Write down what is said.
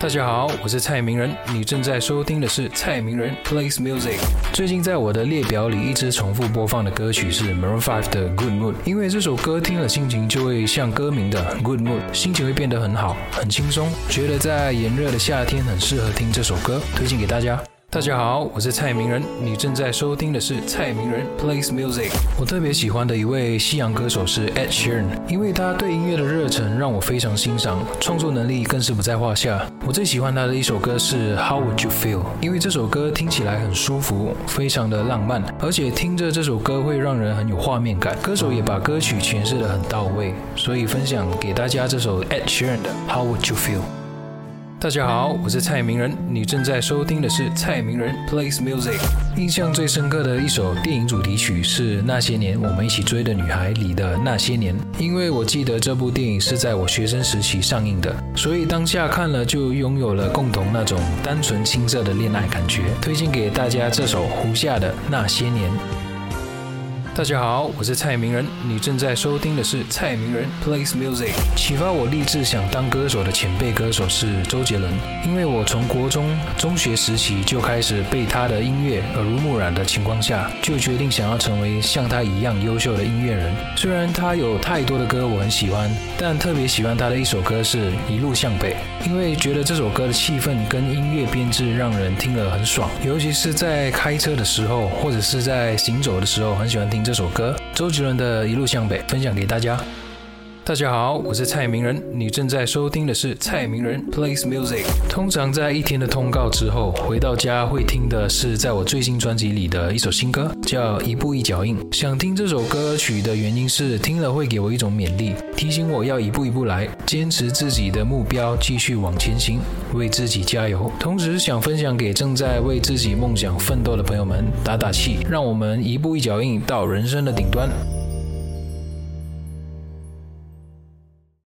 大家好，我是蔡明仁，你正在收听的是蔡明仁 plays music。最近在我的列表里一直重复播放的歌曲是 Maroon Five 的 Good Mood，因为这首歌听了心情就会像歌名的 Good Mood，心情会变得很好，很轻松，觉得在炎热的夏天很适合听这首歌，推荐给大家。大家好，我是蔡明仁，你正在收听的是蔡明仁 plays music。我特别喜欢的一位西洋歌手是 Ed Sheeran，因为他对音乐的热忱让我非常欣赏，创作能力更是不在话下。我最喜欢他的一首歌是 How Would You Feel，因为这首歌听起来很舒服，非常的浪漫，而且听着这首歌会让人很有画面感。歌手也把歌曲诠释得很到位，所以分享给大家这首 Ed Sheeran 的 How Would You Feel。大家好，我是蔡明仁，你正在收听的是蔡明仁 plays music。印象最深刻的一首电影主题曲是《那些年我们一起追的女孩》里的《那些年》，因为我记得这部电影是在我学生时期上映的，所以当下看了就拥有了共同那种单纯青涩的恋爱感觉。推荐给大家这首胡夏的《那些年》。大家好，我是蔡明仁，你正在收听的是蔡明仁 plays music。启发我立志想当歌手的前辈歌手是周杰伦，因为我从国中、中学时期就开始被他的音乐耳濡目染的情况下，就决定想要成为像他一样优秀的音乐人。虽然他有太多的歌我很喜欢，但特别喜欢他的一首歌是《一路向北》，因为觉得这首歌的气氛跟音乐编制让人听了很爽，尤其是在开车的时候或者是在行走的时候，很喜欢听这首歌，周杰伦的《一路向北》，分享给大家。大家好，我是蔡明仁，你正在收听的是蔡明仁 plays music。通常在一天的通告之后，回到家会听的是在我最新专辑里的一首新歌，叫《一步一脚印》。想听这首歌曲的原因是，听了会给我一种勉励，提醒我要一步一步来，坚持自己的目标，继续往前行，为自己加油。同时想分享给正在为自己梦想奋斗的朋友们，打打气，让我们一步一脚印到人生的顶端。